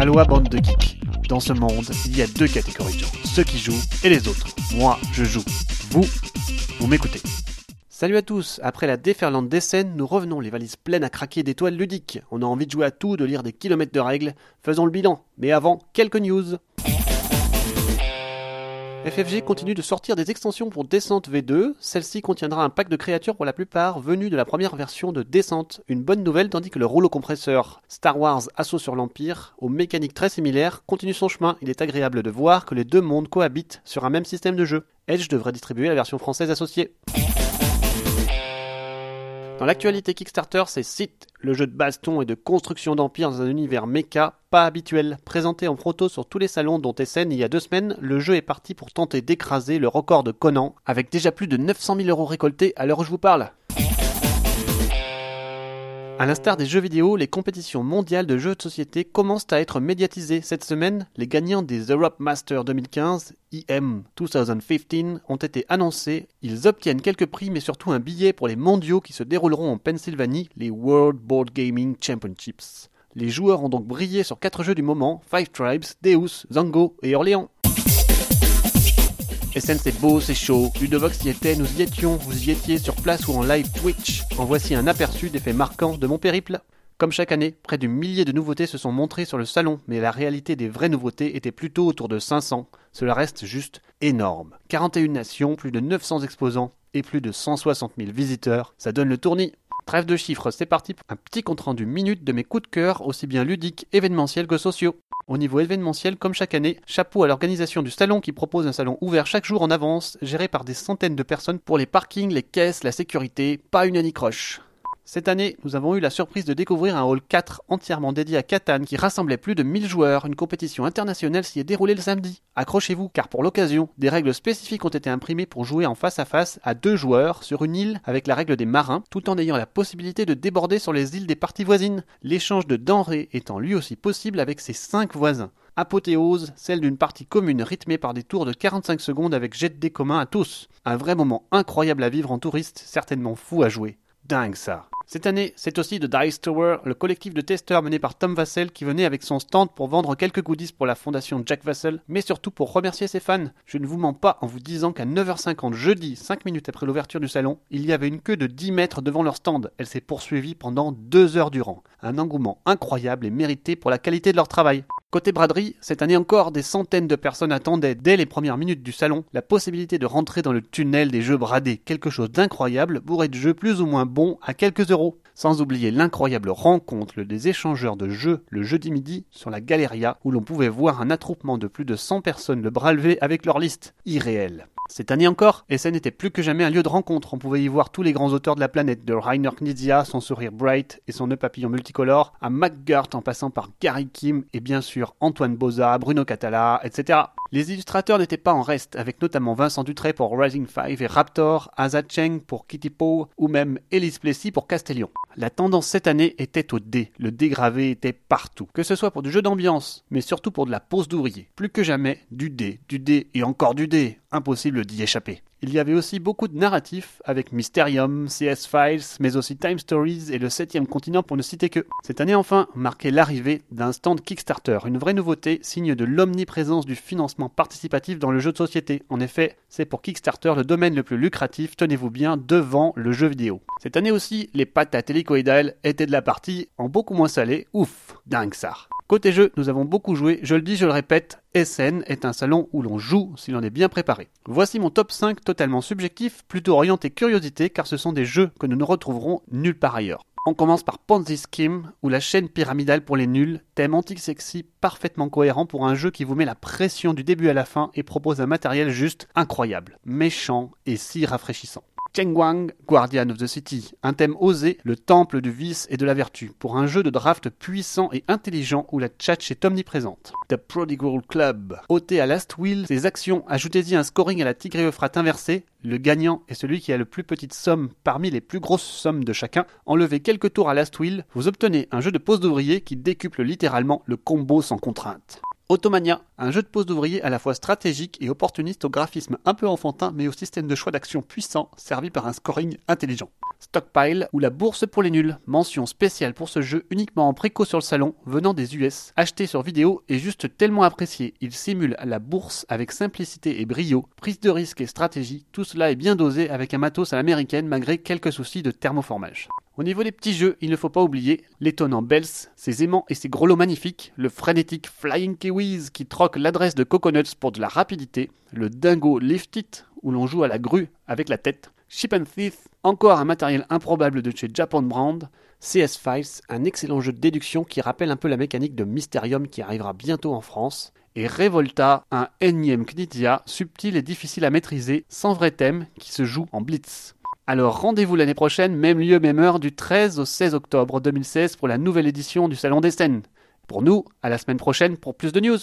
Aloha bande de geeks. Dans ce monde, il y a deux catégories de gens, ceux qui jouent et les autres. Moi, je joue. Vous, vous m'écoutez. Salut à tous, après la déferlante des scènes, nous revenons les valises pleines à craquer d'étoiles ludiques. On a envie de jouer à tout, de lire des kilomètres de règles. Faisons le bilan. Mais avant, quelques news. FFG continue de sortir des extensions pour Descente V2. Celle-ci contiendra un pack de créatures pour la plupart venues de la première version de Descente. Une bonne nouvelle tandis que le rouleau compresseur Star Wars Assaut sur l'Empire, aux mécaniques très similaires, continue son chemin. Il est agréable de voir que les deux mondes cohabitent sur un même système de jeu. Edge devrait distribuer la version française associée. Dans l'actualité Kickstarter, c'est Sith, le jeu de baston et de construction d'empire dans un univers mecha pas habituel. Présenté en proto sur tous les salons dont Essen il y a deux semaines, le jeu est parti pour tenter d'écraser le record de Conan, avec déjà plus de 900 000 euros récoltés à l'heure où je vous parle. À l'instar des jeux vidéo, les compétitions mondiales de jeux de société commencent à être médiatisées. Cette semaine, les gagnants des Europe Master 2015, EM 2015, ont été annoncés. Ils obtiennent quelques prix, mais surtout un billet pour les mondiaux qui se dérouleront en Pennsylvanie, les World Board Gaming Championships. Les joueurs ont donc brillé sur quatre jeux du moment, Five Tribes, Deus, Zango et Orléans. SN c'est beau, c'est chaud, Ludovox y était, nous y étions, vous y étiez sur place ou en live Twitch. En voici un aperçu des faits marquants de mon périple. Comme chaque année, près de milliers de nouveautés se sont montrées sur le salon, mais la réalité des vraies nouveautés était plutôt autour de 500. Cela reste juste énorme. 41 nations, plus de 900 exposants et plus de 160 000 visiteurs, ça donne le tournis. Trêve de chiffres, c'est parti pour un petit compte rendu minute de mes coups de cœur, aussi bien ludiques, événementiels que sociaux. Au niveau événementiel, comme chaque année, chapeau à l'organisation du salon qui propose un salon ouvert chaque jour en avance, géré par des centaines de personnes pour les parkings, les caisses, la sécurité, pas une anicroche. Cette année, nous avons eu la surprise de découvrir un hall 4 entièrement dédié à Catan qui rassemblait plus de 1000 joueurs. Une compétition internationale s'y est déroulée le samedi. Accrochez-vous car pour l'occasion, des règles spécifiques ont été imprimées pour jouer en face à face à deux joueurs sur une île avec la règle des marins tout en ayant la possibilité de déborder sur les îles des parties voisines. L'échange de denrées étant lui aussi possible avec ses 5 voisins. Apothéose, celle d'une partie commune rythmée par des tours de 45 secondes avec jet de dés commun à tous. Un vrai moment incroyable à vivre en touriste, certainement fou à jouer. Dingue ça. Cette année, c'est aussi The Dice Tower, le collectif de testeurs mené par Tom Vassell qui venait avec son stand pour vendre quelques goodies pour la fondation Jack Vassell, mais surtout pour remercier ses fans. Je ne vous mens pas en vous disant qu'à 9h50 jeudi, 5 minutes après l'ouverture du salon, il y avait une queue de 10 mètres devant leur stand. Elle s'est poursuivie pendant 2 heures durant. Un engouement incroyable et mérité pour la qualité de leur travail. Côté braderie, cette année encore, des centaines de personnes attendaient dès les premières minutes du salon la possibilité de rentrer dans le tunnel des jeux bradés, quelque chose d'incroyable, bourré de jeux plus ou moins bons à quelques euros. Sans oublier l'incroyable rencontre des échangeurs de jeux le jeudi midi sur la Galeria où l'on pouvait voir un attroupement de plus de 100 personnes le bras levé avec leur liste. Irréel. Cette année encore, Essen n'était plus que jamais un lieu de rencontre. On pouvait y voir tous les grands auteurs de la planète, de Rainer Knizia, son sourire bright et son nœud papillon multicolore, à McGurt en passant par Gary Kim et bien sûr Antoine Boza, Bruno Catala, etc. Les illustrateurs n'étaient pas en reste, avec notamment Vincent Dutré pour Rising Five et Raptor, Aza Cheng pour Kitty Poe ou même Elise Plessis pour Castellion. La tendance cette année était au dé. Le dégravé était partout. Que ce soit pour du jeu d'ambiance, mais surtout pour de la pose d'ouvrier. Plus que jamais, du dé, du dé et encore du dé. Impossible d'y échapper. Il y avait aussi beaucoup de narratifs avec Mysterium, CS Files, mais aussi Time Stories et le 7 continent pour ne citer que. Cette année enfin marquait l'arrivée d'un stand Kickstarter, une vraie nouveauté, signe de l'omniprésence du financement participatif dans le jeu de société. En effet, c'est pour Kickstarter le domaine le plus lucratif, tenez-vous bien, devant le jeu vidéo. Cette année aussi, les patates hélicoïdales étaient de la partie en beaucoup moins salé, ouf, dingue ça. Côté jeu, nous avons beaucoup joué, je le dis, je le répète, SN est un salon où l'on joue si l'on est bien préparé. Voici mon top 5 totalement subjectif, plutôt orienté curiosité car ce sont des jeux que nous ne retrouverons nulle part ailleurs. On commence par Ponzi Scheme, ou la chaîne pyramidale pour les nuls, thème antique-sexy parfaitement cohérent pour un jeu qui vous met la pression du début à la fin et propose un matériel juste incroyable, méchant et si rafraîchissant. Chengwang, Guardian of the City, un thème osé, le temple du vice et de la vertu, pour un jeu de draft puissant et intelligent où la tchatch est omniprésente. The Prodigal Club, ôtez à Last Wheel ses actions, ajoutez-y un scoring à la tigre Euphrates inversée, le gagnant est celui qui a le plus petite somme parmi les plus grosses sommes de chacun. Enlevez quelques tours à Last Wheel, vous obtenez un jeu de pose d'ouvrier qui décuple littéralement le combo sans contrainte. Automania, un jeu de pose d'ouvrier à la fois stratégique et opportuniste au graphisme un peu enfantin mais au système de choix d'action puissant servi par un scoring intelligent. Stockpile ou la bourse pour les nuls. Mention spéciale pour ce jeu uniquement en préco sur le salon, venant des US, acheté sur vidéo et juste tellement apprécié. Il simule la bourse avec simplicité et brio, prise de risque et stratégie, tout cela est bien dosé avec un matos à l'américaine malgré quelques soucis de thermoformage. Au niveau des petits jeux, il ne faut pas oublier l'étonnant Bells, ses aimants et ses gros lots magnifiques, le frénétique Flying Kiwis qui troque l'adresse de Coconuts pour de la rapidité, le dingo Lift It où l'on joue à la grue avec la tête, Ship and Thief, encore un matériel improbable de chez Japan Brand, CS Files, un excellent jeu de déduction qui rappelle un peu la mécanique de Mysterium qui arrivera bientôt en France, et Revolta, un énième Knizia subtil et difficile à maîtriser, sans vrai thème, qui se joue en blitz. Alors rendez-vous l'année prochaine, même lieu, même heure, du 13 au 16 octobre 2016 pour la nouvelle édition du Salon des Scènes. Pour nous, à la semaine prochaine pour plus de news.